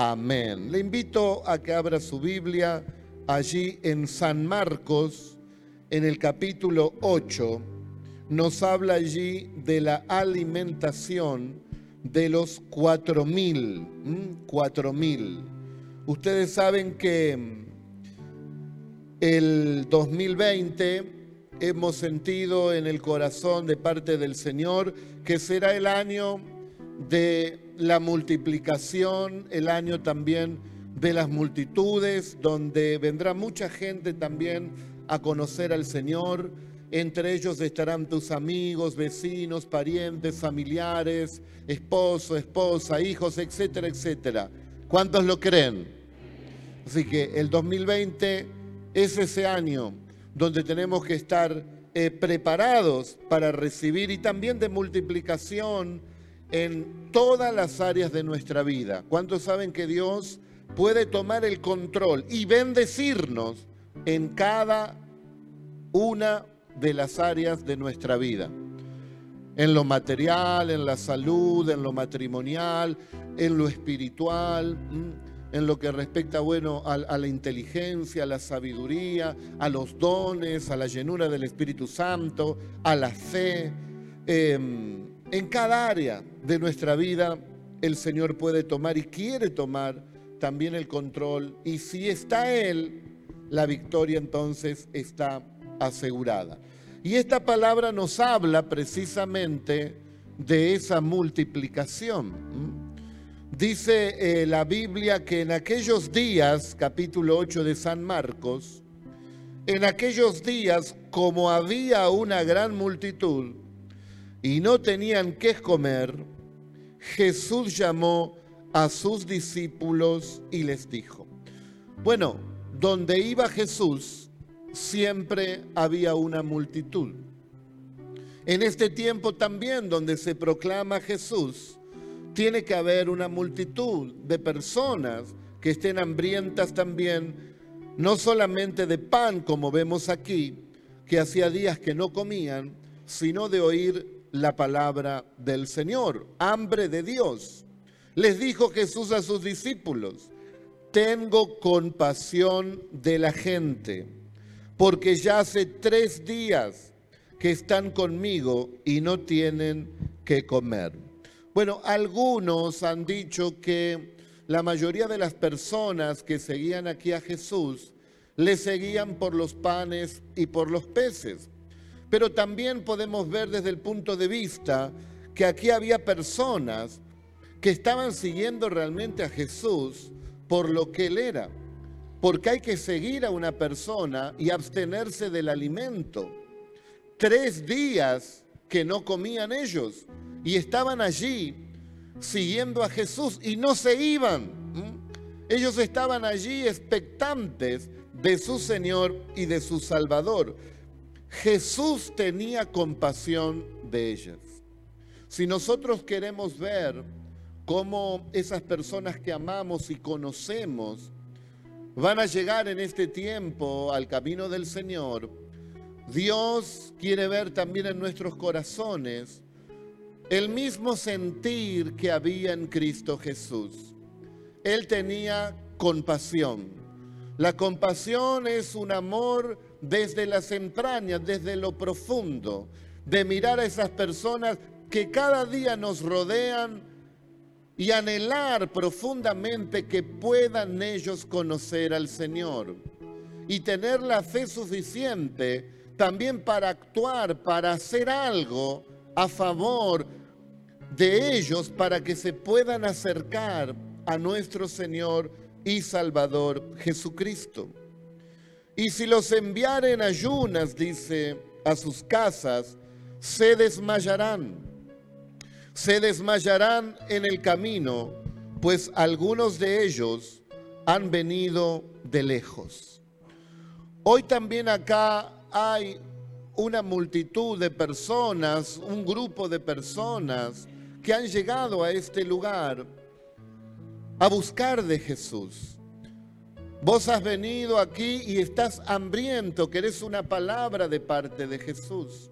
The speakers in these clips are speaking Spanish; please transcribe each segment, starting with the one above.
Amén. Le invito a que abra su Biblia allí en San Marcos, en el capítulo 8. Nos habla allí de la alimentación de los cuatro mil. Cuatro mil. Ustedes saben que el 2020 hemos sentido en el corazón de parte del Señor que será el año de la multiplicación, el año también de las multitudes, donde vendrá mucha gente también a conocer al Señor. Entre ellos estarán tus amigos, vecinos, parientes, familiares, esposo, esposa, hijos, etcétera, etcétera. ¿Cuántos lo creen? Así que el 2020 es ese año donde tenemos que estar eh, preparados para recibir y también de multiplicación en todas las áreas de nuestra vida. ¿Cuántos saben que Dios puede tomar el control y bendecirnos en cada una de las áreas de nuestra vida? En lo material, en la salud, en lo matrimonial, en lo espiritual, en lo que respecta, bueno, a, la inteligencia, a la sabiduría, a los dones, a la llenura del Espíritu Santo, a la fe. Em, en cada área de nuestra vida el Señor puede tomar y quiere tomar también el control. Y si está Él, la victoria entonces está asegurada. Y esta palabra nos habla precisamente de esa multiplicación. Dice eh, la Biblia que en aquellos días, capítulo 8 de San Marcos, en aquellos días, como había una gran multitud, y no tenían qué comer, Jesús llamó a sus discípulos y les dijo, bueno, donde iba Jesús siempre había una multitud. En este tiempo también donde se proclama Jesús, tiene que haber una multitud de personas que estén hambrientas también, no solamente de pan como vemos aquí, que hacía días que no comían, sino de oír la palabra del Señor, hambre de Dios. Les dijo Jesús a sus discípulos, tengo compasión de la gente, porque ya hace tres días que están conmigo y no tienen que comer. Bueno, algunos han dicho que la mayoría de las personas que seguían aquí a Jesús le seguían por los panes y por los peces. Pero también podemos ver desde el punto de vista que aquí había personas que estaban siguiendo realmente a Jesús por lo que él era. Porque hay que seguir a una persona y abstenerse del alimento. Tres días que no comían ellos y estaban allí siguiendo a Jesús y no se iban. Ellos estaban allí expectantes de su Señor y de su Salvador. Jesús tenía compasión de ellas. Si nosotros queremos ver cómo esas personas que amamos y conocemos van a llegar en este tiempo al camino del Señor, Dios quiere ver también en nuestros corazones el mismo sentir que había en Cristo Jesús. Él tenía compasión. La compasión es un amor desde las entrañas, desde lo profundo, de mirar a esas personas que cada día nos rodean y anhelar profundamente que puedan ellos conocer al Señor y tener la fe suficiente también para actuar, para hacer algo a favor de ellos para que se puedan acercar a nuestro Señor y Salvador Jesucristo. Y si los enviaren ayunas, dice, a sus casas, se desmayarán. Se desmayarán en el camino, pues algunos de ellos han venido de lejos. Hoy también acá hay una multitud de personas, un grupo de personas que han llegado a este lugar a buscar de Jesús. Vos has venido aquí y estás hambriento, querés una palabra de parte de Jesús.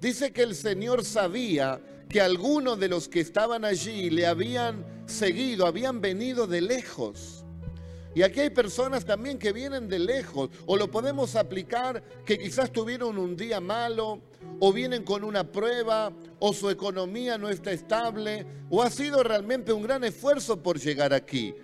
Dice que el Señor sabía que algunos de los que estaban allí le habían seguido, habían venido de lejos. Y aquí hay personas también que vienen de lejos, o lo podemos aplicar que quizás tuvieron un día malo, o vienen con una prueba, o su economía no está estable, o ha sido realmente un gran esfuerzo por llegar aquí.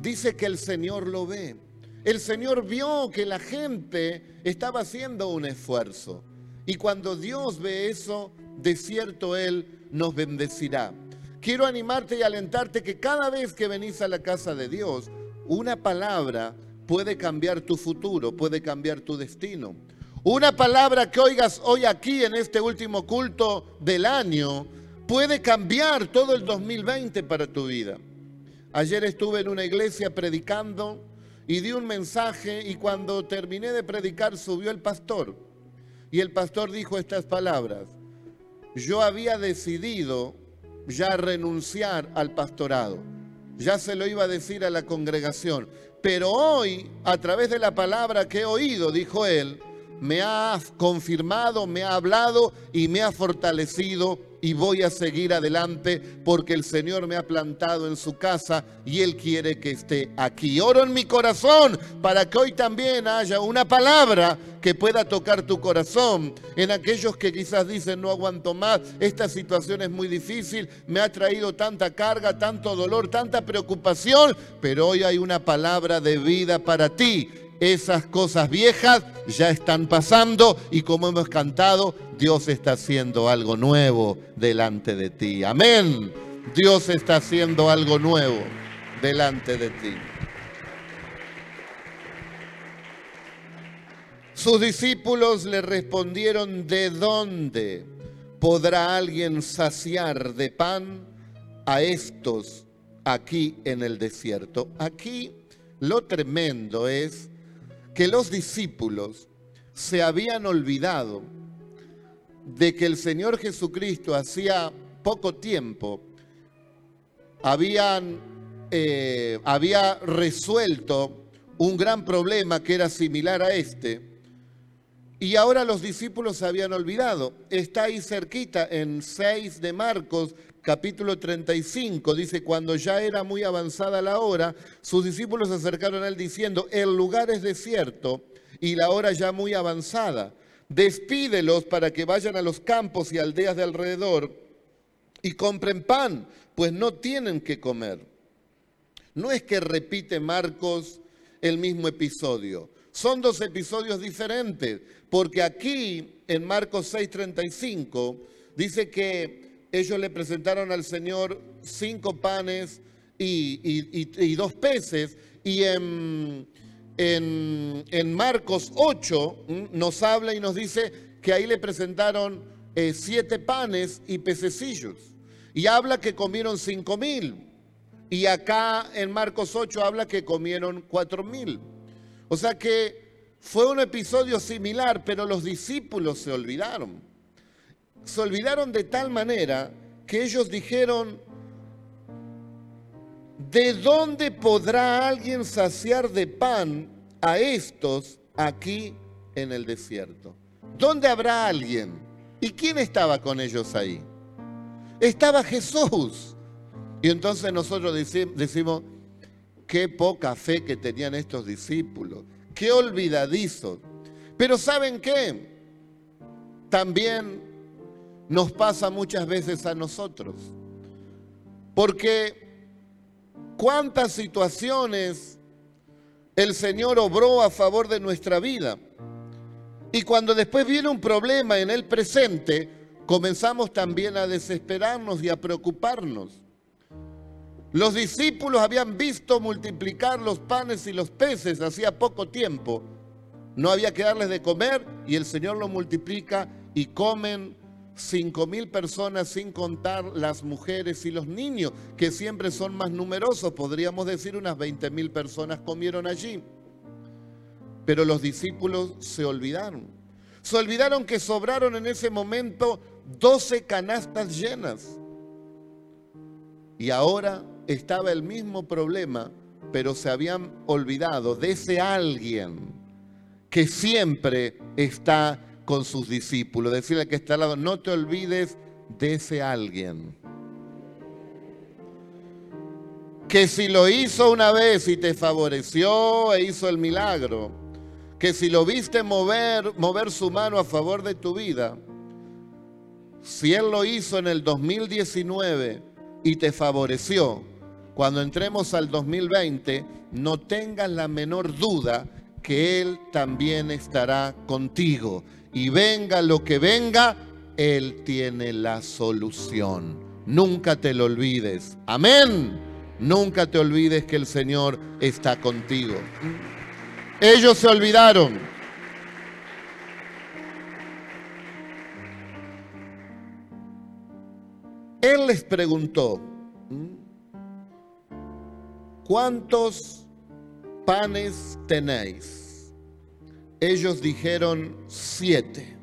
Dice que el Señor lo ve. El Señor vio que la gente estaba haciendo un esfuerzo. Y cuando Dios ve eso, de cierto Él nos bendecirá. Quiero animarte y alentarte que cada vez que venís a la casa de Dios, una palabra puede cambiar tu futuro, puede cambiar tu destino. Una palabra que oigas hoy aquí en este último culto del año puede cambiar todo el 2020 para tu vida. Ayer estuve en una iglesia predicando y di un mensaje y cuando terminé de predicar subió el pastor y el pastor dijo estas palabras. Yo había decidido ya renunciar al pastorado ya se lo iba a decir a la congregación. Pero hoy, a través de la palabra que he oído, dijo él, me ha confirmado, me ha hablado y me ha fortalecido y voy a seguir adelante porque el Señor me ha plantado en su casa y Él quiere que esté aquí. Oro en mi corazón para que hoy también haya una palabra que pueda tocar tu corazón. En aquellos que quizás dicen no aguanto más, esta situación es muy difícil, me ha traído tanta carga, tanto dolor, tanta preocupación, pero hoy hay una palabra de vida para ti esas cosas viejas ya están pasando y como hemos cantado, Dios está haciendo algo nuevo delante de ti. Amén. Dios está haciendo algo nuevo delante de ti. Sus discípulos le respondieron, ¿de dónde podrá alguien saciar de pan a estos aquí en el desierto? Aquí lo tremendo es que los discípulos se habían olvidado de que el Señor Jesucristo hacía poco tiempo habían, eh, había resuelto un gran problema que era similar a este. Y ahora los discípulos se habían olvidado. Está ahí cerquita en 6 de Marcos, capítulo 35, dice, cuando ya era muy avanzada la hora, sus discípulos se acercaron a él diciendo, el lugar es desierto y la hora ya muy avanzada. Despídelos para que vayan a los campos y aldeas de alrededor y compren pan, pues no tienen que comer. No es que repite Marcos el mismo episodio, son dos episodios diferentes, porque aquí en Marcos 6:35 dice que ellos le presentaron al Señor cinco panes y, dos peces. Y en, Marcos 8 nos habla y nos dice que ahí le presentaron eh, siete panes y pececillos. Y habla que comieron cinco mil. Y acá en Marcos 8 habla que comieron cuatro mil. O sea que fue un episodio similar, pero los discípulos se olvidaron se olvidaron de tal manera que ellos dijeron, ¿de dónde podrá alguien saciar de pan a estos aquí en el desierto? ¿Dónde habrá alguien? ¿Y quién estaba con ellos ahí? Estaba Jesús. Y entonces nosotros decimos, qué poca fe que tenían estos discípulos, qué olvidadizos. Pero ¿saben qué? También nos pasa muchas veces a nosotros. Porque cuántas situaciones el Señor obró a favor de nuestra vida. Y cuando después viene un problema en el presente, comenzamos también a desesperarnos y a preocuparnos. Los discípulos habían visto multiplicar los panes y los peces hacía poco tiempo. No había que darles de comer y el Señor lo multiplica y comen cinco mil personas sin contar las mujeres y los niños, que siempre son más numerosos, podríamos decir unas 20 mil personas comieron allí. Pero los discípulos se olvidaron. Se olvidaron que sobraron en ese momento 12 canastas llenas. Y ahora estaba el mismo problema, pero se habían olvidado de ese alguien que siempre está con sus discípulos. Decirle que está al lado, no te olvides de ese alguien. que si lo hizo una vez y te favoreció e hizo el milagro, que si lo viste mover, mover su mano a favor de tu vida, si Él lo hizo en el 2019 y te favoreció, cuando entremos al 2020, no tengas la menor duda que Él también estará contigo. Y venga lo que venga, Él tiene la solución. Nunca te lo olvides. Amén. Nunca te olvides que el Señor está contigo. Ellos se olvidaron. Él les preguntó, ¿cuántos panes tenéis? Ellos dijeron siete.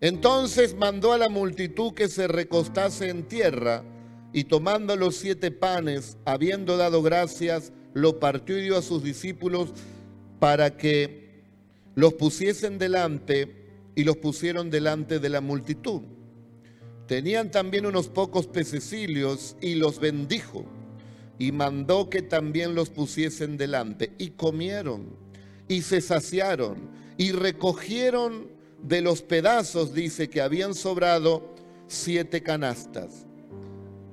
Entonces mandó a la multitud que se recostase en tierra y tomando los siete panes, habiendo dado gracias, lo partió y dio a sus discípulos para que los pusiesen delante y los pusieron delante de la multitud. Tenían también unos pocos pececillos y los bendijo y mandó que también los pusiesen delante y comieron y se saciaron y recogieron de los pedazos, dice que habían sobrado siete canastas.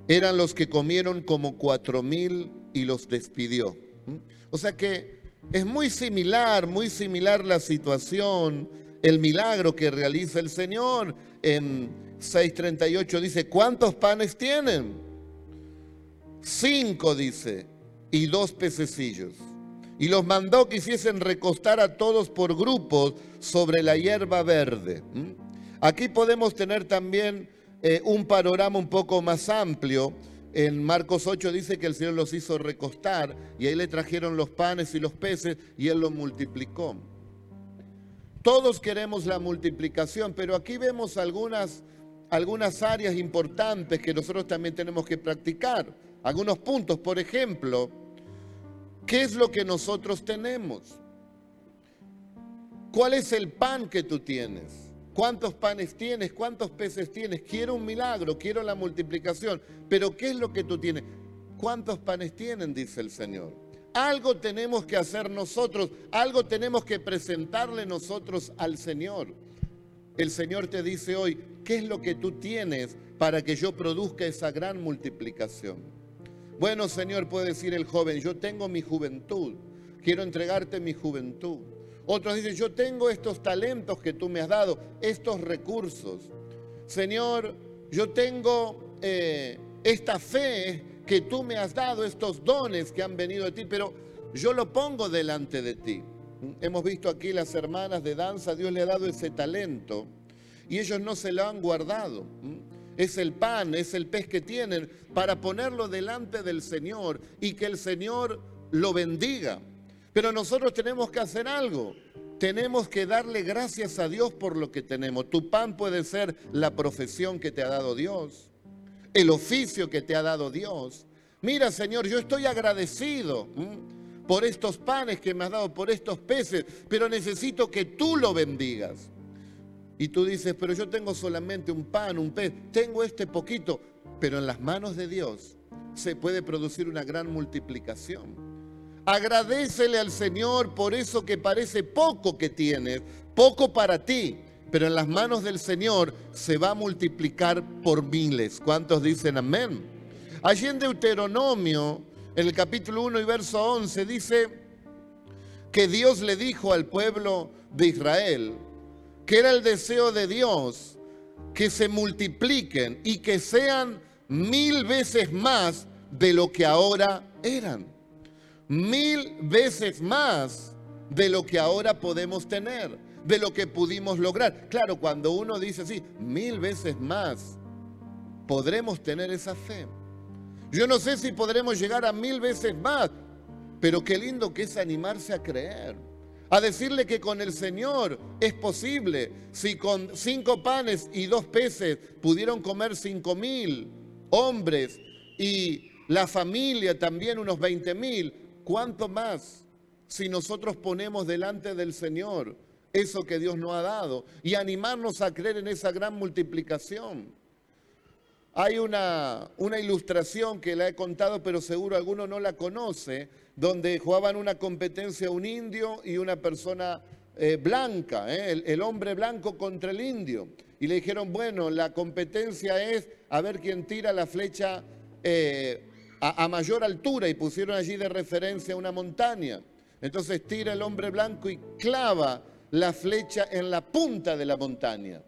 Eran los que comieron como cuatro mil y los despidió. ¿Mm? O sea que es muy similar, muy similar la situación, el milagro que realiza el Señor en 6.38 dice, ¿cuántos panes tienen? Cinco, dice, y dos pececillos. Y los mandó que hiciesen recostar a todos por grupos sobre la hierba verde. Aquí podemos tener también eh, un panorama un poco más amplio. En Marcos 8 dice que el Señor los hizo recostar y ahí le trajeron los panes y los peces y Él los multiplicó. Todos queremos la multiplicación, pero aquí vemos algunas algunas áreas importantes que nosotros también tenemos que practicar. Algunos puntos, por ejemplo, ¿qué es lo que nosotros tenemos? ¿Cuál es el pan que tú tienes? ¿Cuántos panes tienes? ¿Cuántos peces tienes? Quiero un milagro, quiero la multiplicación. Pero ¿qué es lo que tú tienes? ¿Cuántos panes tienen? Dice el Señor. Algo tenemos que hacer nosotros, algo tenemos que presentarle nosotros al Señor. El Señor te dice hoy, ¿qué es lo que tú tienes para que yo produzca esa gran multiplicación? Bueno, Señor, puede decir el joven, yo tengo mi juventud, quiero entregarte mi juventud. Otros dicen, yo tengo estos talentos que tú me has dado, estos recursos. Señor, yo tengo eh, esta fe que tú me has dado, estos dones que han venido de ti, pero yo lo pongo delante de ti. Hemos visto aquí las hermanas de danza, Dios le ha dado ese talento y ellos no se lo han guardado. Es el pan, es el pez que tienen para ponerlo delante del Señor y que el Señor lo bendiga. Pero nosotros tenemos que hacer algo. Tenemos que darle gracias a Dios por lo que tenemos. Tu pan puede ser la profesión que te ha dado Dios, el oficio que te ha dado Dios. Mira, Señor, yo estoy agradecido por estos panes que me has dado, por estos peces, pero necesito que tú lo bendigas. Y tú dices, pero yo tengo solamente un pan, un pez, tengo este poquito, pero en las manos de Dios se puede producir una gran multiplicación. Agradecele al Señor por eso que parece poco que tienes, poco para ti, pero en las manos del Señor se va a multiplicar por miles. ¿Cuántos dicen amén? Allí en Deuteronomio en el capítulo 1 y verso 11 dice que Dios le dijo al pueblo de Israel que era el deseo de Dios que se multipliquen y que sean mil veces más de lo que ahora eran. Mil veces más de lo que ahora podemos tener, de lo que pudimos lograr. Claro, cuando uno dice así, mil veces más, podremos tener esa fe. Yo no sé si podremos llegar a mil veces más, pero qué lindo que es animarse a creer. A decirle que con el Señor es posible. Si con cinco panes y dos peces pudieron comer cinco mil hombres y la familia también unos veinte mil, ¿cuánto más si nosotros ponemos delante del Señor eso que Dios nos ha dado y animarnos a creer en esa gran multiplicación? Hay una, ilustración que la he contado, pero seguro alguno no la conoce, donde jugaban una competencia un indio y una persona eh, blanca, eh, el, hombre blanco contra el indio. Y le dijeron, bueno, la competencia es a ver quién tira la flecha eh, a mayor altura y pusieron allí de referencia una montaña. Entonces tira el hombre blanco y clava la flecha en la punta de la montaña.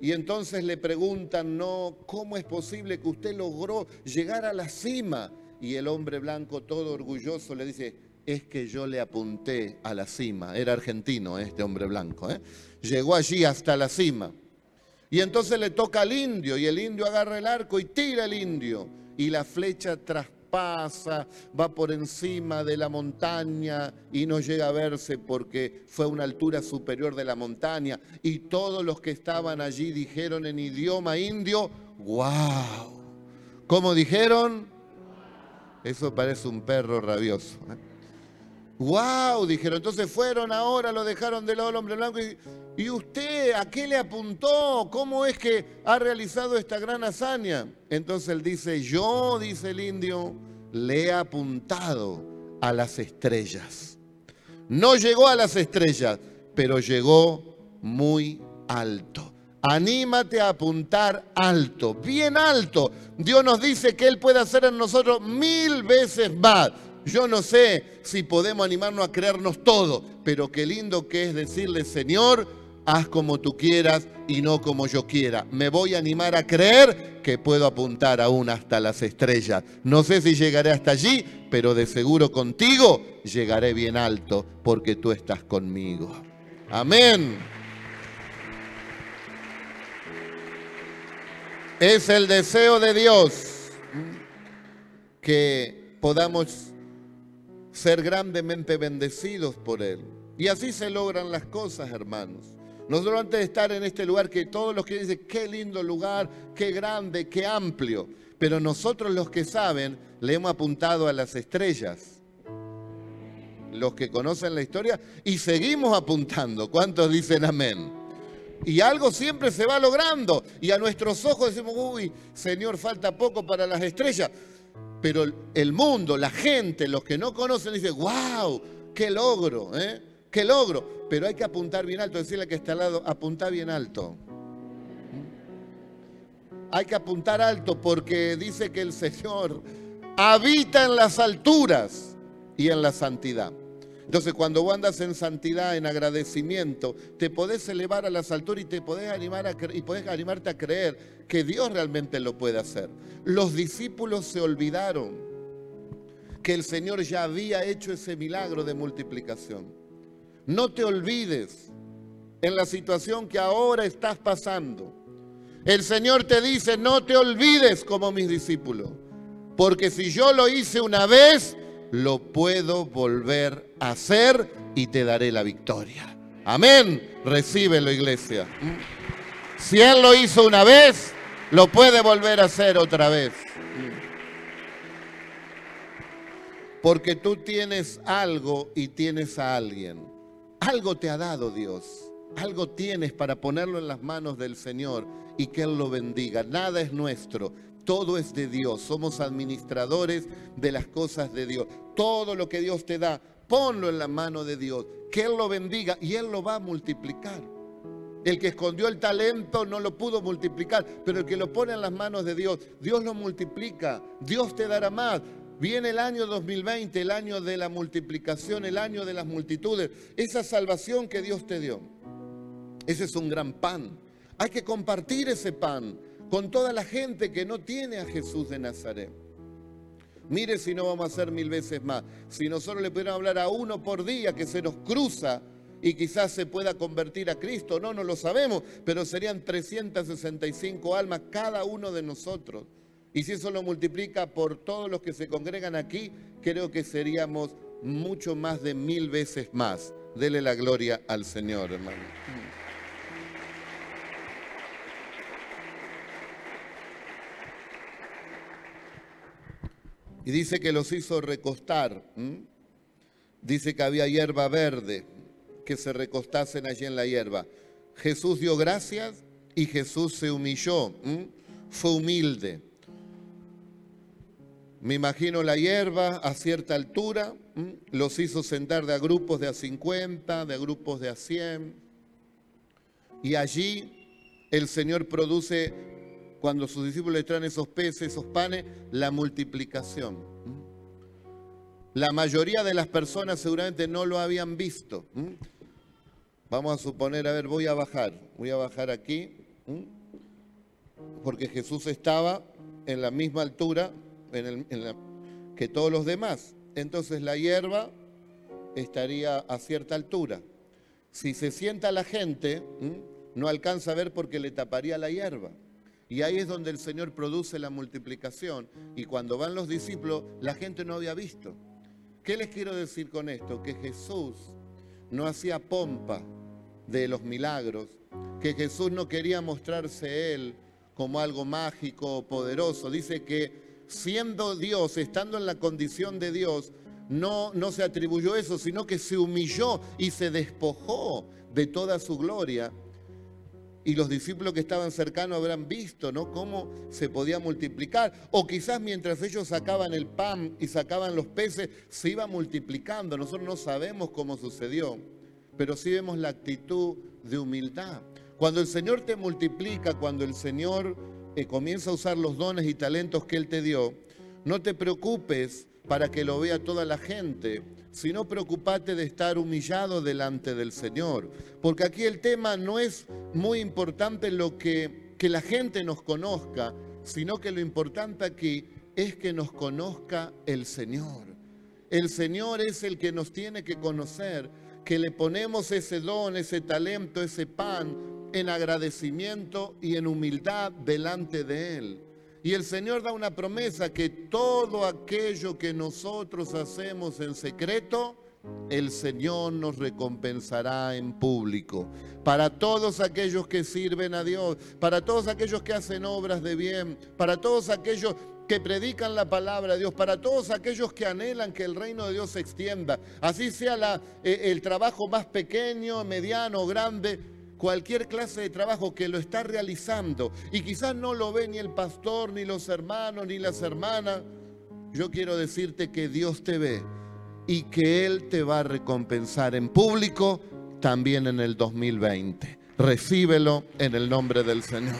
Y entonces le preguntan, no, ¿cómo es posible que usted logró llegar a la cima? Y el hombre blanco, todo orgulloso, le dice, es que yo le apunté a la cima. Era argentino este hombre blanco. ¿eh? Llegó allí hasta la cima. Y entonces le toca al indio y el indio agarra el arco y tira el indio. Y la flecha traspasa, va por encima de la montaña y no llega a verse porque fue a una altura superior de la montaña. Y todos los que estaban allí dijeron en idioma indio, wow. ¿Cómo dijeron? Eso parece un perro rabioso. ¡Wow! Dijeron, entonces fueron ahora, lo dejaron de lado el hombre blanco. Y, ¿Y usted a qué le apuntó? ¿Cómo es que ha realizado esta gran hazaña? Entonces él dice, yo, dice el indio, le he apuntado a las estrellas. No llegó a las estrellas, pero llegó muy alto. Anímate a apuntar alto, bien alto. Dios nos dice que Él puede hacer en nosotros mil veces más. Yo no sé si podemos animarnos a creernos todo, pero qué lindo que es decirle, Señor, haz como tú quieras y no como yo quiera. Me voy a animar a creer que puedo apuntar aún hasta las estrellas. No sé si llegaré hasta allí, pero de seguro contigo llegaré bien alto porque tú estás conmigo. Amén. Es el deseo de Dios que podamos ser grandemente bendecidos por Él. Y así se logran las cosas, hermanos. Nosotros antes de estar en este lugar, que todos los que dicen, qué lindo lugar, qué grande, qué amplio, pero nosotros los que saben, le hemos apuntado a las estrellas. Los que conocen la historia, y seguimos apuntando. ¿Cuántos dicen amén? Y algo siempre se va logrando. Y a nuestros ojos decimos, uy, Señor, falta poco para las estrellas. Pero el mundo, la gente, los que no conocen, dicen, wow, qué logro, ¿eh? qué logro. Pero hay que apuntar bien alto, decirle que está al lado, apunta bien alto. Hay que apuntar alto porque dice que el Señor habita en las alturas y en la santidad. Entonces, cuando vos andas en santidad, en agradecimiento, te podés elevar a las alturas y te podés animar a y podés animarte a creer que Dios realmente lo puede hacer. Los discípulos se olvidaron que el Señor ya había hecho ese milagro de multiplicación. No te olvides en la situación que ahora estás pasando. El Señor te dice, no te olvides como mis discípulos, porque si yo lo hice una vez, lo puedo volver a hacer y te daré la victoria. Amén. Recíbelo, iglesia. Si Él lo hizo una vez, lo puede volver a hacer otra vez. Porque tú tienes algo y tienes a alguien. Algo te ha dado Dios. Algo tienes para ponerlo en las manos del Señor y que Él lo bendiga. Nada es nuestro todo es de Dios. Somos administradores de las cosas de Dios. Todo lo que Dios te da, ponlo en la mano de Dios. Que Él lo bendiga y Él lo va a multiplicar. El que escondió el talento no lo pudo multiplicar, pero el que lo pone en las manos de Dios, Dios lo multiplica. Dios te dará más. Viene el año 2020, el año de la multiplicación, el año de las multitudes. Esa salvación que Dios te dio. Ese es un gran pan. Hay que compartir ese pan con toda la gente que no tiene a Jesús de Nazaret. Mire si no vamos a hacer mil veces más. Si nosotros le pudiéramos hablar a uno por día que se nos cruza y quizás se pueda convertir a Cristo, no, no lo sabemos, pero serían 365 almas cada uno de nosotros. Y si eso lo multiplica por todos los que se congregan aquí, creo que seríamos mucho más de mil veces más. Dele la gloria al Señor, hermano. Y dice que los hizo recostar. Dice que había hierba verde, que se recostasen allí en la hierba. Jesús dio gracias y Jesús se humilló. fue humilde. Me imagino la hierba a cierta altura, los hizo sentar de a grupos de a 50, de a grupos de a 100. Y allí el Señor produce, cuando sus discípulos le traen esos peces, esos panes, la multiplicación. La mayoría de las personas seguramente no lo habían visto. Vamos a suponer, a ver, voy a bajar, voy a bajar aquí, porque Jesús estaba en la misma altura que todos los demás. Entonces la hierba estaría a cierta altura. Si se sienta la gente, no alcanza a ver porque le taparía la hierba. Y ahí es donde el Señor produce la multiplicación. Y cuando van los discípulos, la gente no había visto. ¿Qué les quiero decir con esto? Que Jesús no hacía pompa de los milagros, que Jesús no quería mostrarse Él como algo mágico o poderoso. Dice que siendo Dios, estando en la condición de Dios, no, no se atribuyó eso, sino que se humilló y se despojó de toda su gloria. Y los discípulos que estaban cercanos habrán visto, ¿no? Cómo se podía multiplicar. O quizás mientras ellos sacaban el pan y sacaban los peces, se iba multiplicando. Nosotros no sabemos cómo sucedió, pero sí vemos la actitud de humildad. Cuando el Señor te multiplica, cuando el Señor comienza a usar los dones y talentos que Él te dio, no te preocupes para que lo vea toda la gente, sino preocupate de estar humillado delante del Señor. Porque aquí el tema no es muy importante lo que, que la gente nos conozca, sino que lo importante aquí es que nos conozca el Señor. El Señor es el que nos tiene que conocer, que le ponemos ese don, ese talento, ese pan, en agradecimiento y en humildad delante de Él. Y el Señor da una promesa que todo aquello que nosotros hacemos en secreto, el Señor nos recompensará en público. Para todos aquellos que sirven a Dios, para todos aquellos que hacen obras de bien, para todos aquellos que predican la palabra de Dios, para todos aquellos que anhelan que el reino de Dios se extienda, así sea eh, el trabajo más pequeño, mediano, grande, cualquier clase de trabajo que lo está realizando y quizás no lo ve ni el pastor, ni los hermanos, ni las hermanas, yo quiero decirte que Dios te ve y que Él te va a recompensar en público también en el 2020. Recíbelo en el nombre del Señor.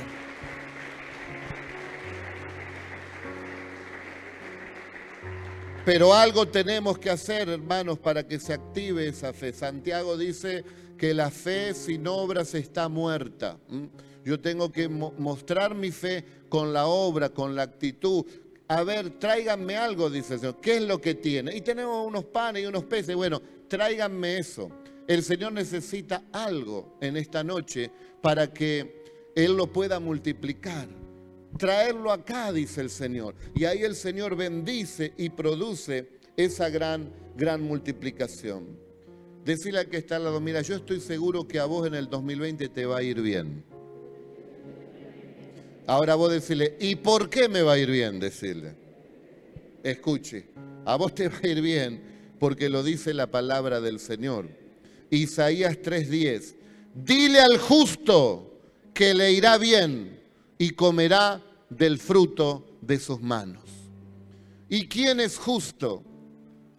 Pero algo tenemos que hacer, hermanos, para que se active esa fe. Santiago dice, que la fe sin obras está muerta. Yo tengo que mostrar mi fe con la obra, con la actitud. A ver, tráiganme algo, dice el Señor. ¿Qué es lo que tiene? Y tenemos unos panes y unos peces. Bueno, tráiganme eso. El Señor necesita algo en esta noche para que Él lo pueda multiplicar. Traerlo acá, dice el Señor. Y ahí el Señor bendice y produce esa gran, gran multiplicación. Decirle al que está al lado, mira, yo estoy seguro que a vos en el 2020 te va a ir bien. Ahora vos decirle, ¿y por qué me va a ir bien? Decirle. Escuche, a vos te va a ir bien porque lo dice la palabra del Señor. Isaías 3:10. Dile al justo que le irá bien y comerá del fruto de sus manos. ¿Y quién es justo?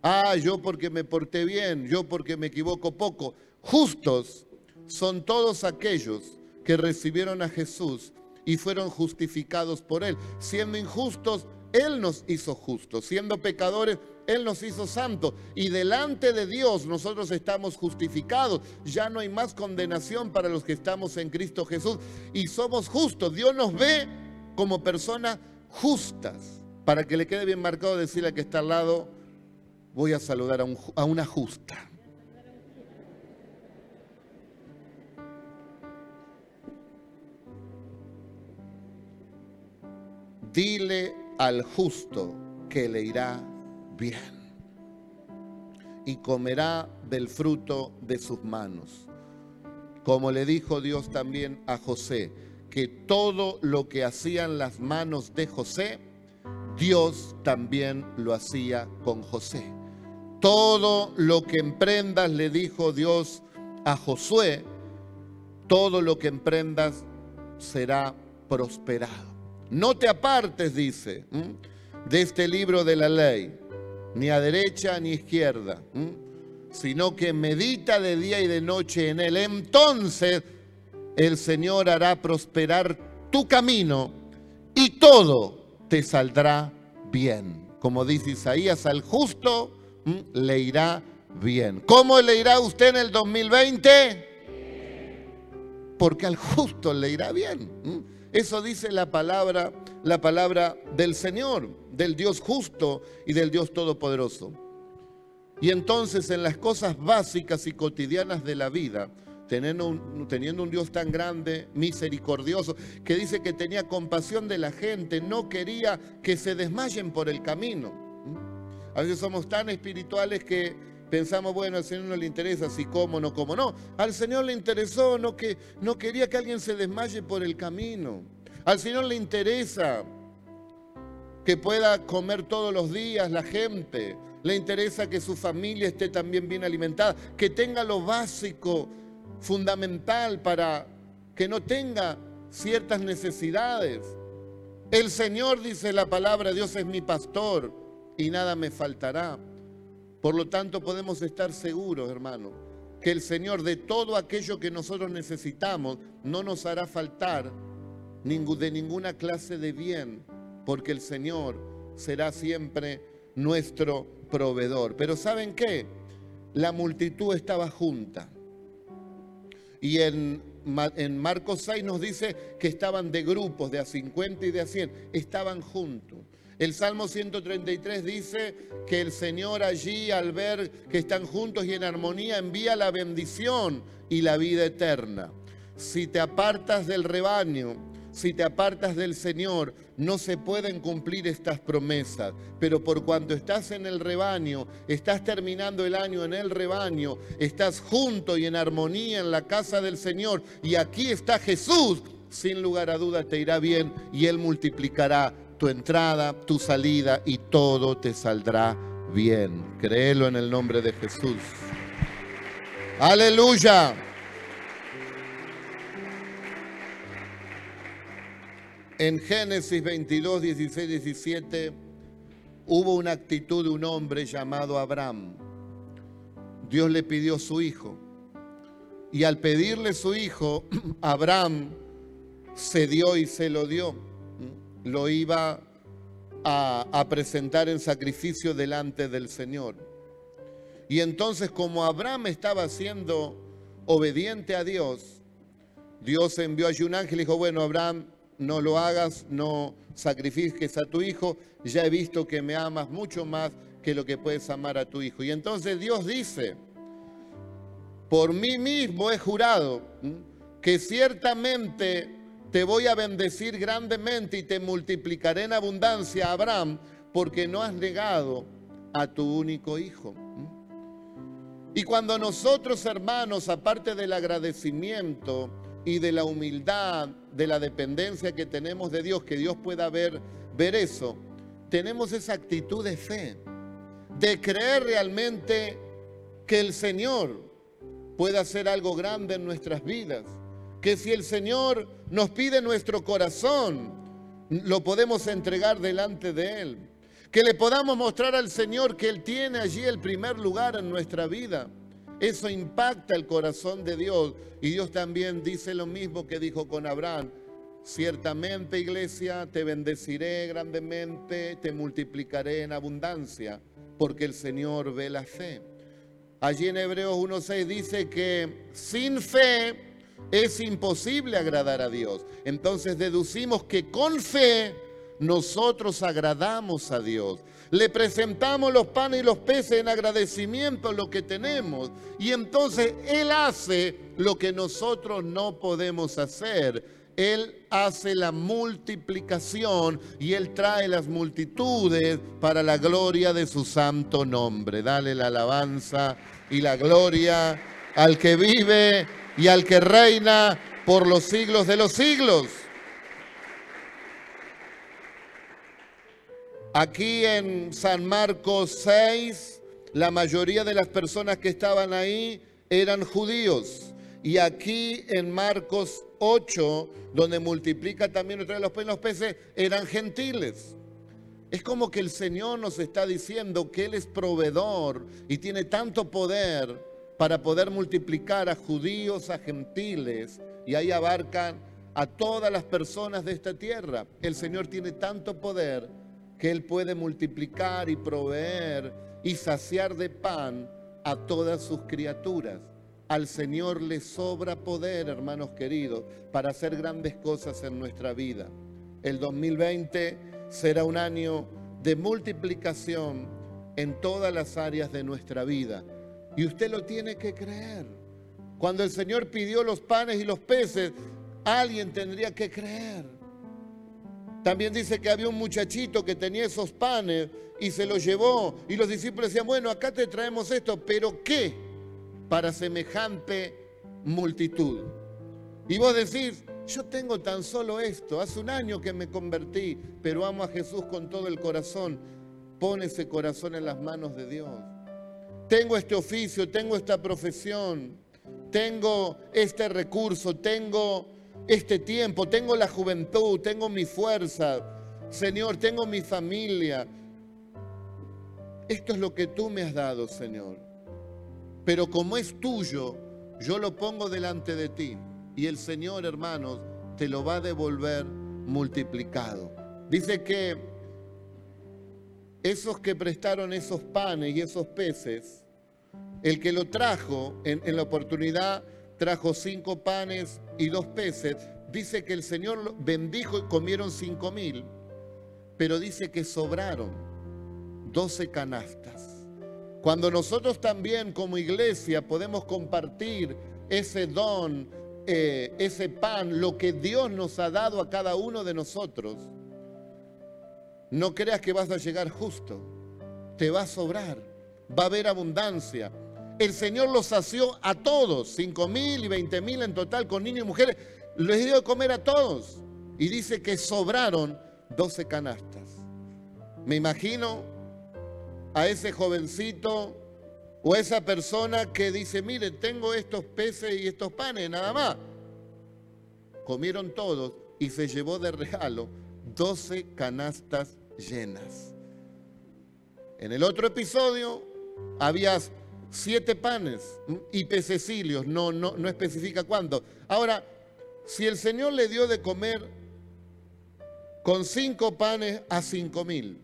Ah, yo porque me porté bien, yo porque me equivoco poco. Justos son todos aquellos que recibieron a Jesús y fueron justificados por Él. Siendo injustos, Él nos hizo justos. Siendo pecadores, Él nos hizo santos. Y delante de Dios nosotros estamos justificados. Ya no hay más condenación para los que estamos en Cristo Jesús. Y somos justos. Dios nos ve como personas justas. Para que le quede bien marcado decirle que está al lado, voy a saludar a, una justa. Dile al justo que le irá bien y comerá del fruto de sus manos. Como le dijo Dios también a José, que todo lo que hacían las manos de José, Dios también lo hacía con José. Todo lo que emprendas, le dijo Dios a Josué, todo lo que emprendas será prosperado. No te apartes, dice, de este libro de la ley, ni a derecha ni izquierda, sino que medita de día y de noche en él. Entonces el Señor hará prosperar tu camino y todo te saldrá bien. Como dice Isaías, al justo le irá bien. ¿Cómo le irá usted en el 2020? Porque al justo le irá bien. Eso dice la palabra, la palabra del Señor, del Dios justo y del Dios todopoderoso. Y entonces en las cosas básicas y cotidianas de la vida, teniendo un, teniendo un, Dios tan grande, misericordioso, que dice que tenía compasión de la gente, no quería que se desmayen por el camino. A veces somos tan espirituales que pensamos, bueno, al Señor no le interesa si como, no como. No, al Señor le interesó, no, que, no quería que alguien se desmaye por el camino. Al Señor le interesa que pueda comer todos los días la gente. Le interesa que su familia esté también bien alimentada, que tenga lo básico, fundamental para que no tenga ciertas necesidades. El Señor dice la palabra, Dios es mi pastor y nada me faltará. Por lo tanto, podemos estar seguros, hermano, que el Señor de todo aquello que nosotros necesitamos no nos hará faltar de ninguna clase de bien, porque el Señor será siempre nuestro proveedor. Pero ¿saben qué? La multitud estaba junta. Y en, Marcos 6 nos dice que estaban de grupos, de a 50 y de a 100, estaban juntos. El Salmo 133 dice que el Señor allí, al ver que están juntos y en armonía, envía la bendición y la vida eterna. Si te apartas del rebaño, si te apartas del Señor, no se pueden cumplir estas promesas. Pero por cuanto estás en el rebaño, estás terminando el año en el rebaño, estás junto y en armonía en la casa del Señor, y aquí está Jesús, sin lugar a duda te irá bien y Él multiplicará tu entrada, tu salida y todo te saldrá bien. Créelo en el nombre de Jesús. Aleluya. En Génesis 22, 16, 17 hubo una actitud de un hombre llamado Abraham. Dios le pidió su hijo. Y al pedirle su hijo, Abraham se dio y se lo dio lo iba a, presentar en sacrificio delante del Señor. Y entonces como Abraham estaba siendo obediente a Dios, Dios envió a un ángel y dijo, bueno, Abraham, no lo hagas, no sacrifiques a tu hijo, ya he visto que me amas mucho más que lo que puedes amar a tu hijo. Y entonces Dios dice, por mí mismo he jurado que ciertamente te voy a bendecir grandemente y te multiplicaré en abundancia, Abraham, porque no has negado a tu único hijo. Y cuando nosotros, hermanos, aparte del agradecimiento y de la humildad, de la dependencia que tenemos de Dios, que Dios pueda ver, ver eso, tenemos esa actitud de fe, de creer realmente que el Señor puede hacer algo grande en nuestras vidas que si el Señor nos pide nuestro corazón, lo podemos entregar delante de Él. Que le podamos mostrar al Señor que Él tiene allí el primer lugar en nuestra vida. Eso impacta el corazón de Dios. Y Dios también dice lo mismo que dijo con Abraham. Ciertamente, iglesia, te bendeciré grandemente, te multiplicaré en abundancia, porque el Señor ve la fe. Allí en Hebreos 1.6 dice que sin fe es imposible agradar a Dios. Entonces deducimos que con fe nosotros agradamos a Dios. Le presentamos los panes y los peces en agradecimiento a lo que tenemos. Y entonces Él hace lo que nosotros no podemos hacer. Él hace la multiplicación y Él trae las multitudes para la gloria de su santo nombre. Dale la alabanza y la gloria al que vive y al que reina por los siglos de los siglos. Aquí en San Marcos 6, la mayoría de las personas que estaban ahí eran judíos. Y aquí en Marcos 8, donde multiplica también otra vez los peces, eran gentiles. Es como que el Señor nos está diciendo que Él es proveedor y tiene tanto poder para poder multiplicar a judíos, a gentiles, y ahí abarcan a todas las personas de esta tierra. El Señor tiene tanto poder que Él puede multiplicar y proveer y saciar de pan a todas sus criaturas. Al Señor le sobra poder, hermanos queridos, para hacer grandes cosas en nuestra vida. El 2020 será un año de multiplicación en todas las áreas de nuestra vida. Y usted lo tiene que creer. Cuando el Señor pidió los panes y los peces, alguien tendría que creer. También dice que había un muchachito que tenía esos panes y se los llevó. Y los discípulos decían, bueno, acá te traemos esto, pero ¿qué? Para semejante multitud. Y vos decís, yo tengo tan solo esto, hace un año que me convertí, pero amo a Jesús con todo el corazón. Pone ese corazón en las manos de Dios. Tengo este oficio, tengo esta profesión, tengo este recurso, tengo este tiempo, tengo la juventud, tengo mi fuerza, Señor, tengo mi familia. Esto es lo que tú me has dado, Señor. Pero como es tuyo, yo lo pongo delante de ti. Y el Señor, hermanos, te lo va a devolver multiplicado. Dice que esos que prestaron esos panes y esos peces, el que lo trajo en, la oportunidad trajo cinco panes y dos peces. Dice que el Señor bendijo y comieron cinco mil, pero dice que sobraron doce canastas. Cuando nosotros también como iglesia podemos compartir ese don, eh, ese pan, lo que Dios nos ha dado a cada uno de nosotros, no creas que vas a llegar justo, te va a sobrar, va a haber abundancia. El Señor los sació a todos, cinco mil y veinte mil en total, con niños y mujeres, les dio de comer a todos. Y dice que sobraron doce canastas. Me imagino a ese jovencito o esa persona que dice, mire, tengo estos peces y estos panes, nada más. Comieron todos y se llevó de regalo 12 canastas llenas. En el otro episodio había siete panes y pececilios, no, no, no especifica cuánto. Ahora, si el Señor le dio de comer con cinco panes a cinco mil,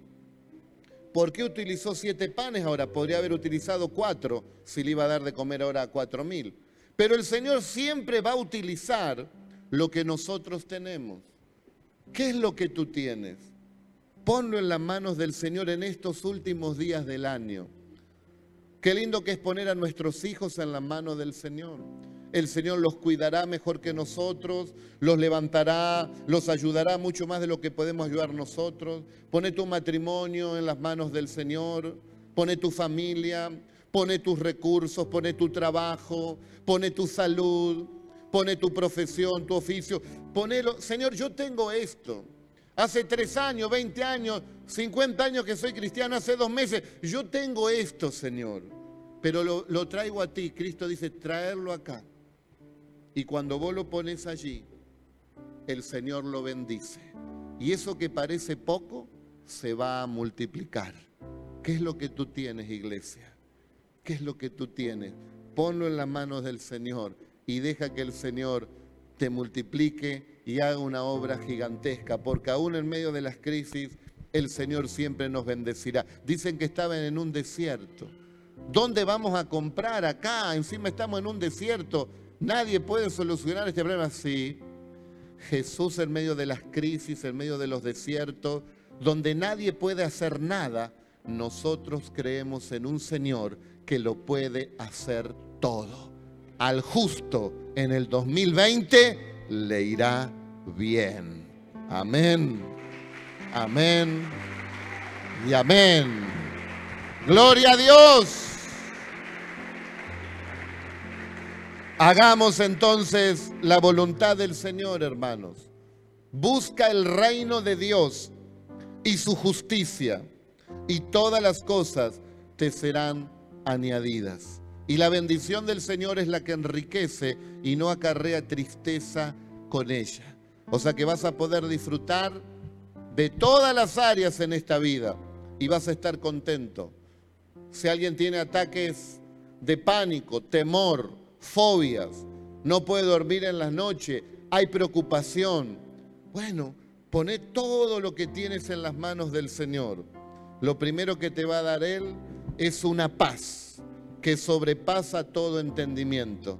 ¿Por qué utilizó siete panes ahora? Podría haber utilizado cuatro si le iba a dar de comer ahora a cuatro mil. Pero el Señor siempre va a utilizar lo que nosotros tenemos. ¿Qué es lo que tú tienes? Ponlo en las manos del Señor en estos últimos días del año. Qué lindo que es poner a nuestros hijos en las manos del Señor el Señor los cuidará mejor que nosotros, los levantará, los ayudará mucho más de lo que podemos ayudar nosotros. Pone tu matrimonio en las manos del Señor, pone tu familia, pone tus recursos, pone tu trabajo, pone tu salud, pone tu profesión, tu oficio. Ponelo, Señor, yo tengo esto. Hace tres años, 20 años, 50 años que soy cristiano, hace dos meses, yo tengo esto, Señor. Pero lo, lo traigo a ti. Cristo dice, traerlo acá. Y cuando vos lo pones allí, el Señor lo bendice. Y eso que parece poco, se va a multiplicar. ¿Qué es lo que tú tienes, iglesia? ¿Qué es lo que tú tienes? Ponlo en las manos del Señor y deja que el Señor te multiplique y haga una obra gigantesca, porque aún en medio de las crisis, el Señor siempre nos bendecirá. Dicen que estaban en un desierto. ¿Dónde vamos a comprar acá? Encima estamos en un desierto. Nadie puede solucionar este problema. Sí, Jesús en medio de las crisis, en medio de los desiertos, donde nadie puede hacer nada, nosotros creemos en un Señor que lo puede hacer todo. Al justo en el 2020 le irá bien. Amén. Amén. Y amén. Gloria a Dios. Hagamos entonces la voluntad del Señor, hermanos. Busca el reino de Dios y su justicia, y todas las cosas te serán añadidas. Y la bendición del Señor es la que enriquece y no acarrea tristeza con ella. O sea que vas a poder disfrutar de todas las áreas en esta vida y vas a estar contento. Si alguien tiene ataques de pánico, temor, fobias, no puede dormir en las noches, hay preocupación, bueno, poné todo lo que tienes en las manos del Señor. Lo primero que te va a dar Él es una paz que sobrepasa todo entendimiento.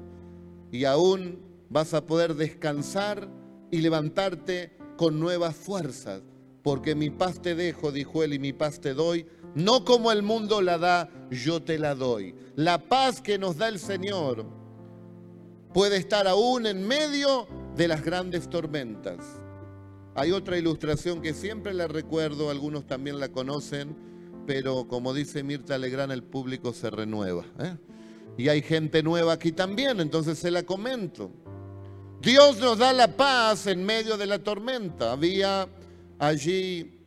Y aún vas a poder descansar y levantarte con nuevas fuerzas porque mi paz te dejo, dijo él, y mi paz te doy, no como el mundo la da, yo te la doy. La paz que nos da el Señor puede estar aún en medio de las grandes tormentas. Hay otra ilustración que siempre la recuerdo, algunos también la conocen, pero como dice Mirta Legrán, el público se renueva. ¿eh? Y hay gente nueva aquí también, entonces se la comento. Dios nos da la paz en medio de la tormenta. Había allí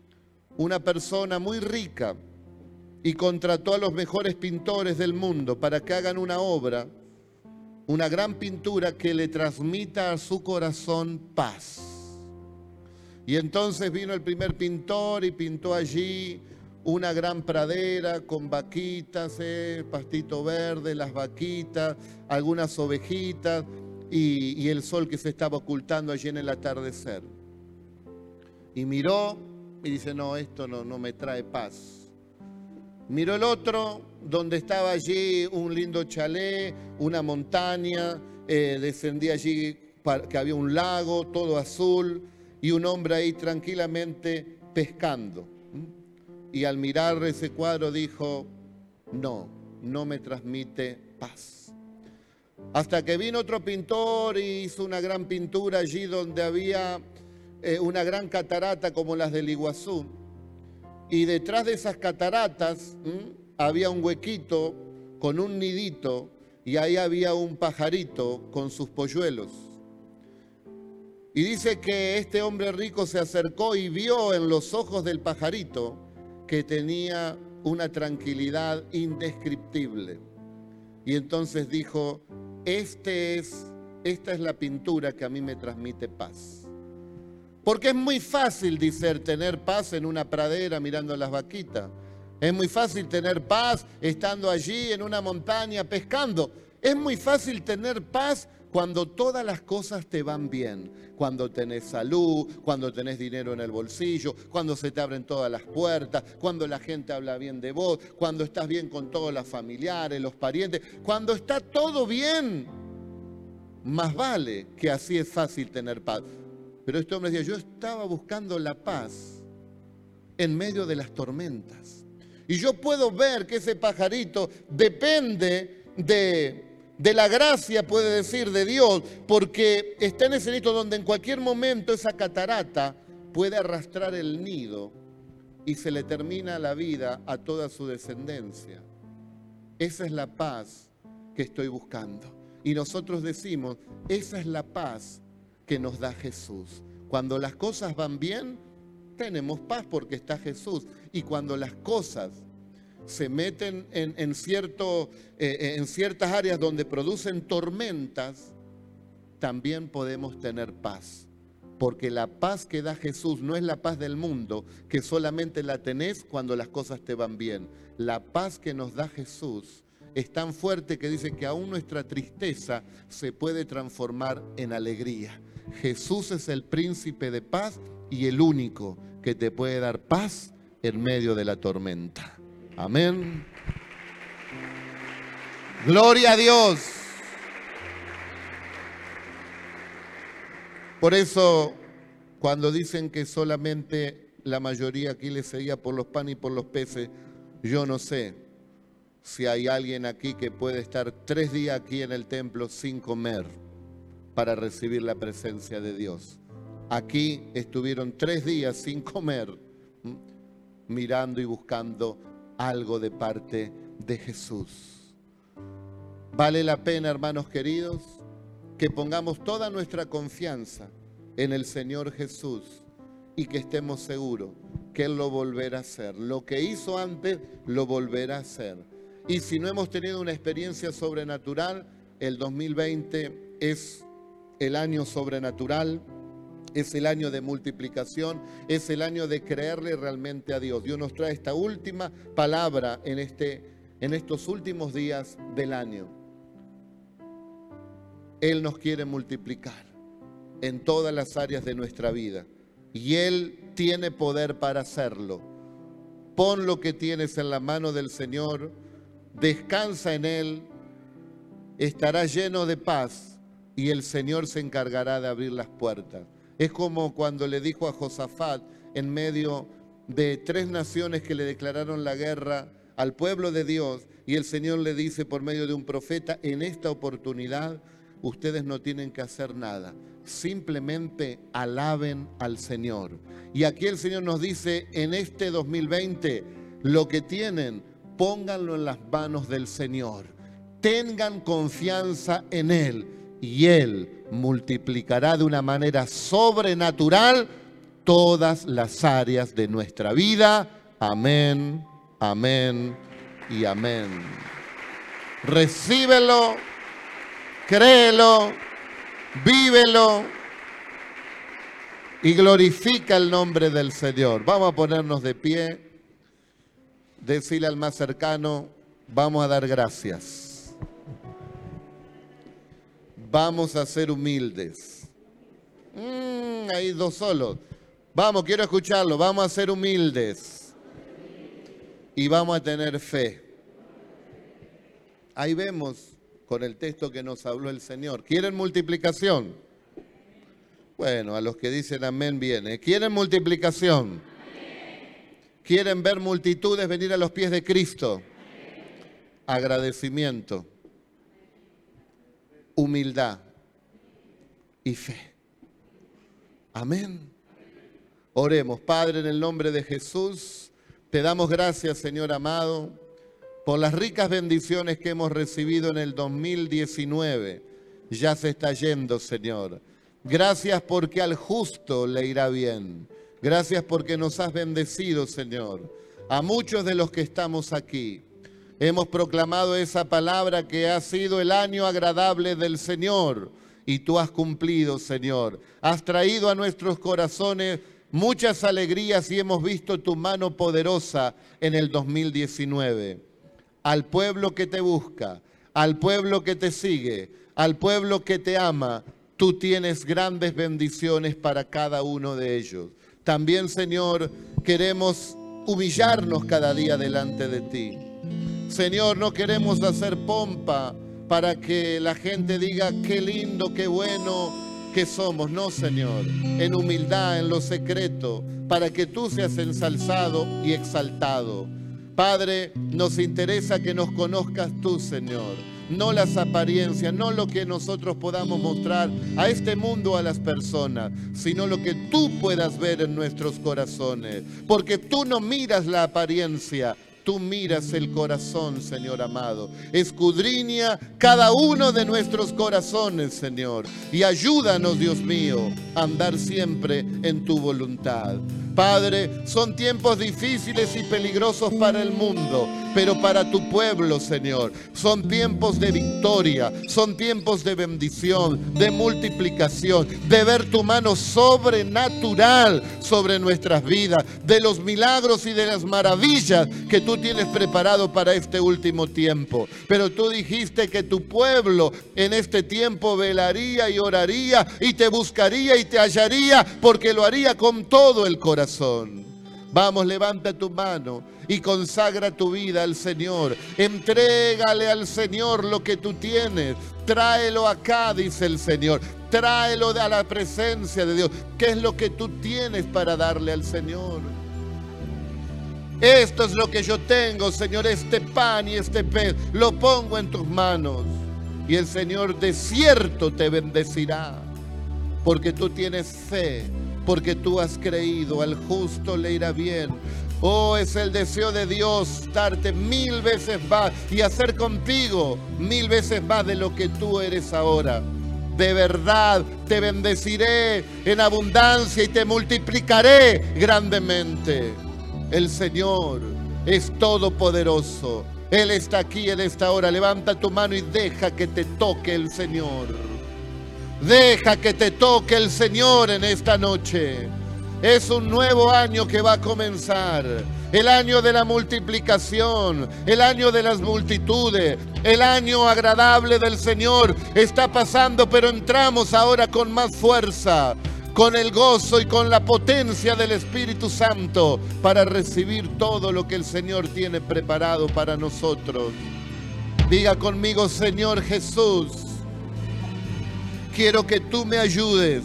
una persona muy rica y contrató a los mejores pintores del mundo para que hagan una obra, una gran pintura que le transmita a su corazón paz. Y entonces vino el primer pintor y pintó allí una gran pradera con vaquitas, eh, pastito verde, las vaquitas, algunas ovejitas y, el sol que se estaba ocultando allí en el atardecer y miró y dice, no, esto no, no me trae paz. Miró el otro, donde estaba allí un lindo chalet, una montaña, eh, descendía allí que había un lago, todo azul, y un hombre ahí tranquilamente pescando. Y al mirar ese cuadro dijo, no, no me transmite paz. Hasta que vino otro pintor y hizo una gran pintura allí donde había eh, una gran catarata como las del Iguazú. Y detrás de esas cataratas había un huequito con un nidito y ahí había un pajarito con sus polluelos. Y dice que este hombre rico se acercó y vio en los ojos del pajarito que tenía una tranquilidad indescriptible. Y entonces dijo, este es, esta es la pintura que a mí me transmite paz. Porque es muy fácil, dice, tener paz en una pradera mirando las vaquitas. Es muy fácil tener paz estando allí en una montaña pescando. Es muy fácil tener paz cuando todas las cosas te van bien, cuando tenés salud, cuando tenés dinero en el bolsillo, cuando se te abren todas las puertas, cuando la gente habla bien de vos, cuando estás bien con todos los familiares, los parientes, cuando está todo bien. Más vale que así es fácil tener paz. Pero este hombre decía, yo estaba buscando la paz en medio de las tormentas. Y yo puedo ver que ese pajarito depende de, de la gracia, puede decir, de Dios, porque está en ese nido donde en cualquier momento esa catarata puede arrastrar el nido y se le termina la vida a toda su descendencia. Esa es la paz que estoy buscando. Y nosotros decimos, esa es la paz que nos da Jesús. Cuando las cosas van bien, tenemos paz porque está Jesús. Y cuando las cosas se meten en, cierto, eh, en ciertas áreas donde producen tormentas, también podemos tener paz. Porque la paz que da Jesús no es la paz del mundo, que solamente la tenés cuando las cosas te van bien. La paz que nos da Jesús es tan fuerte que dice que aún nuestra tristeza se puede transformar en alegría. Jesús es el príncipe de paz y el único que te puede dar paz en medio de la tormenta. Amén. Gloria a Dios. Por eso, cuando dicen que solamente la mayoría aquí le seguía por los panes y por los peces, yo no sé si hay alguien aquí que puede estar tres días aquí en el templo sin comer para recibir la presencia de Dios. Aquí estuvieron tres días sin comer, mirando y buscando algo de parte de Jesús. Vale la pena, hermanos queridos, que pongamos toda nuestra confianza en el Señor Jesús y que estemos seguros que Él lo volverá a hacer. Lo que hizo antes, lo volverá a hacer. Y si no hemos tenido una experiencia sobrenatural, el 2020 es el año sobrenatural, es el año de multiplicación, es el año de creerle realmente a Dios. Dios nos trae esta última palabra en, este, en estos últimos días del año. Él nos quiere multiplicar en todas las áreas de nuestra vida y Él tiene poder para hacerlo. Pon lo que tienes en la mano del Señor, descansa en Él, estará lleno de paz y el Señor se encargará de abrir las puertas. Es como cuando le dijo a Josafat en medio de tres naciones que le declararon la guerra al pueblo de Dios y el Señor le dice por medio de un profeta, en esta oportunidad ustedes no tienen que hacer nada, simplemente alaben al Señor. Y aquí el Señor nos dice, en este 2020, lo que tienen, pónganlo en las manos del Señor. Tengan confianza en Él y Él multiplicará de una manera sobrenatural todas las áreas de nuestra vida. Amén, amén y amén. Recíbelo créelo, vívelo y glorifica el nombre del Señor. Vamos a ponernos de pie, decirle al más cercano, vamos a dar gracias. Vamos a ser humildes. Mm, hay dos solos. Vamos, quiero escucharlo. Vamos a ser humildes. Y vamos a tener fe. Ahí vemos con el texto que nos habló el Señor. ¿Quieren multiplicación? Bueno, a los que dicen amén viene. ¿Quieren multiplicación? ¿Quieren ver multitudes venir a los pies de Cristo? Agradecimiento, humildad y fe. Amén. Oremos, Padre, en el nombre de Jesús, te damos gracias, Señor amado por las ricas bendiciones que hemos recibido en el 2019. Ya se está yendo, Señor. Gracias porque al justo le irá bien. Gracias porque nos has bendecido, Señor. A muchos de los que estamos aquí. Hemos proclamado esa palabra que ha sido el año agradable del Señor. Y tú has cumplido, Señor. Has traído a nuestros corazones muchas alegrías y hemos visto tu mano poderosa en el 2019 al pueblo que te busca, al pueblo que te sigue, al pueblo que te ama, tú tienes grandes bendiciones para cada uno de ellos. También, Señor, queremos humillarnos cada día delante de ti. Señor, no queremos hacer pompa para que la gente diga qué lindo, qué bueno que somos. No, Señor, en humildad, en lo secreto, para que tú seas ensalzado y exaltado. Padre, nos interesa que nos conozcas tú, Señor. No las apariencias, no lo que nosotros podamos mostrar a este mundo, a las personas, sino lo que tú puedas ver en nuestros corazones. Porque tú no miras la apariencia, tú miras el corazón, Señor amado. Escudriña cada uno de nuestros corazones, Señor. Y ayúdanos, Dios mío, a andar siempre en tu voluntad. Padre, son tiempos difíciles y peligrosos para el mundo, pero para tu pueblo, Señor, son tiempos de victoria, son tiempos de bendición, de multiplicación, de ver tu mano sobrenatural sobre nuestras vidas, de los milagros y de las maravillas que tú tienes preparado para este último tiempo. Pero tú dijiste que tu pueblo en este tiempo velaría y oraría y te buscaría y te hallaría porque lo haría con todo el Vamos, levanta tu mano y consagra tu vida al Señor. Entrégale al Señor lo que tú tienes. Tráelo acá, dice el Señor. Tráelo a la presencia de Dios. ¿Qué es lo que tú tienes para darle al Señor? Esto es lo que yo tengo, Señor, este pan y este pez. Lo pongo en tus manos. Y el Señor de cierto te bendecirá. Porque tú tienes fe porque tú has creído, al justo le irá bien. Oh, es el deseo de Dios darte mil veces más y hacer contigo mil veces más de lo que tú eres ahora. De verdad te bendeciré en abundancia y te multiplicaré grandemente. El Señor es todopoderoso Él está aquí en esta hora. Levanta tu mano y deja que te toque el Señor. Deja que te toque el Señor en esta noche. Es un nuevo año que va a comenzar. El año de la multiplicación, el año de las multitudes, el año agradable del Señor está pasando, pero entramos ahora con más fuerza, con el gozo y con la potencia del Espíritu Santo para recibir todo lo que el Señor tiene preparado para nosotros. Diga conmigo, Señor Jesús, quiero que tú me ayudes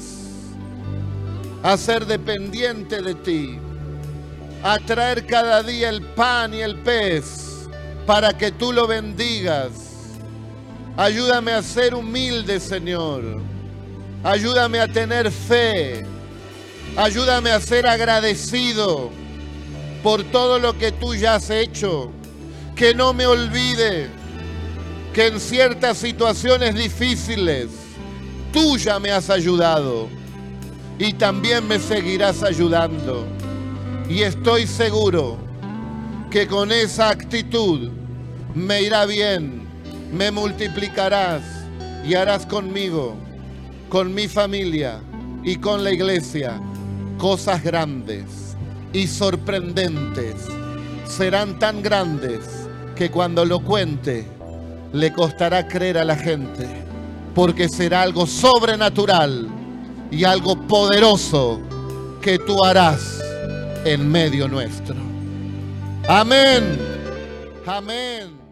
a ser dependiente de ti, a traer cada día el pan y el pez para que tú lo bendigas. Ayúdame a ser humilde, Señor. Ayúdame a tener fe. Ayúdame a ser agradecido por todo lo que tú ya has hecho. Que no me olvide que en ciertas situaciones difíciles tú ya me has ayudado y también me seguirás ayudando. Y estoy seguro que con esa actitud me irá bien, me multiplicarás y harás conmigo, con mi familia y con la iglesia cosas grandes y sorprendentes. Serán tan grandes que cuando lo cuente le costará creer a la gente, porque será algo sobrenatural y algo poderoso que tú harás en medio nuestro. Amén. Amén.